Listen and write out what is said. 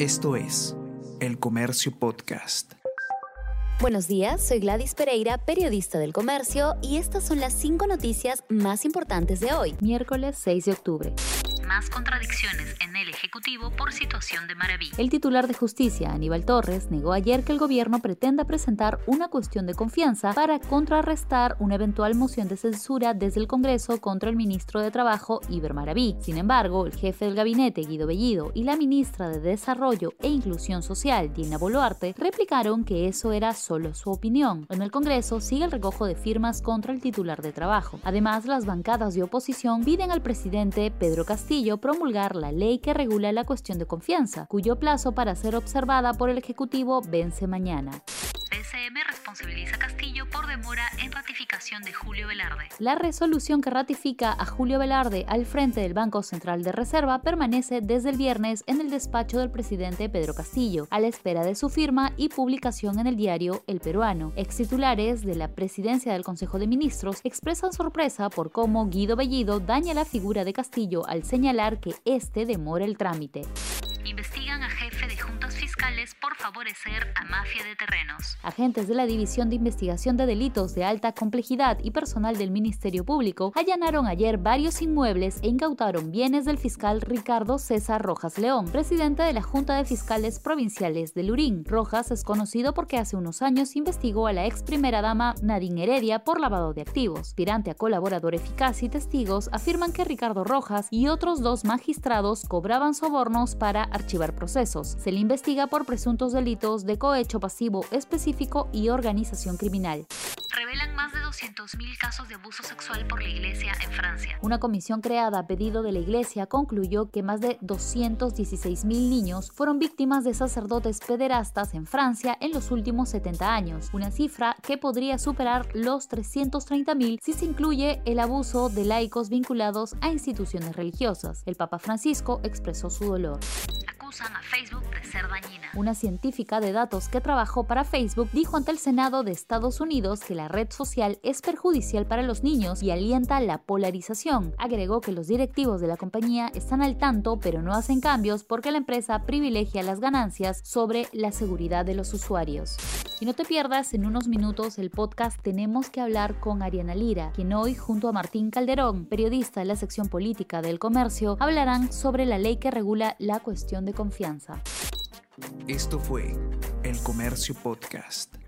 Esto es El Comercio Podcast. Buenos días, soy Gladys Pereira, periodista del comercio, y estas son las cinco noticias más importantes de hoy, miércoles 6 de octubre más contradicciones en el Ejecutivo por situación de Maraví. El titular de Justicia, Aníbal Torres, negó ayer que el gobierno pretenda presentar una cuestión de confianza para contrarrestar una eventual moción de censura desde el Congreso contra el ministro de Trabajo, Iber Maraví. Sin embargo, el jefe del gabinete, Guido Bellido, y la ministra de Desarrollo e Inclusión Social, Dina Boluarte, replicaron que eso era solo su opinión. En el Congreso sigue el recojo de firmas contra el titular de Trabajo. Además, las bancadas de oposición piden al presidente Pedro Castillo promulgar la ley que regula la cuestión de confianza, cuyo plazo para ser observada por el Ejecutivo vence mañana demora en ratificación de Julio Velarde. La resolución que ratifica a Julio Velarde al frente del Banco Central de Reserva permanece desde el viernes en el despacho del presidente Pedro Castillo, a la espera de su firma y publicación en el diario El Peruano. Ex titulares de la presidencia del Consejo de Ministros expresan sorpresa por cómo Guido Bellido daña la figura de Castillo al señalar que este demora el trámite. Investigan a jefe de juntas por favorecer a mafia de terrenos. Agentes de la División de Investigación de Delitos de Alta Complejidad y personal del Ministerio Público allanaron ayer varios inmuebles e incautaron bienes del fiscal Ricardo César Rojas León, presidente de la Junta de Fiscales Provinciales de Lurín. Rojas es conocido porque hace unos años investigó a la ex primera dama Nadine Heredia por lavado de activos. Aspirante a colaborador eficaz y testigos afirman que Ricardo Rojas y otros dos magistrados cobraban sobornos para archivar procesos. Se le investiga por presuntos delitos de cohecho pasivo específico y organización criminal revelan más de 200.000 casos de abuso sexual por la Iglesia en Francia. Una comisión creada a pedido de la Iglesia concluyó que más de 216.000 niños fueron víctimas de sacerdotes pederastas en Francia en los últimos 70 años, una cifra que podría superar los 330.000 si se incluye el abuso de laicos vinculados a instituciones religiosas. El Papa Francisco expresó su dolor a Facebook de ser dañina. Una científica de datos que trabajó para Facebook dijo ante el Senado de Estados Unidos que la red social es perjudicial para los niños y alienta la polarización. Agregó que los directivos de la compañía están al tanto pero no hacen cambios porque la empresa privilegia las ganancias sobre la seguridad de los usuarios. Y no te pierdas en unos minutos el podcast Tenemos que hablar con Ariana Lira, quien hoy junto a Martín Calderón, periodista de la sección política del comercio, hablarán sobre la ley que regula la cuestión confianza. Esto fue El Comercio Podcast.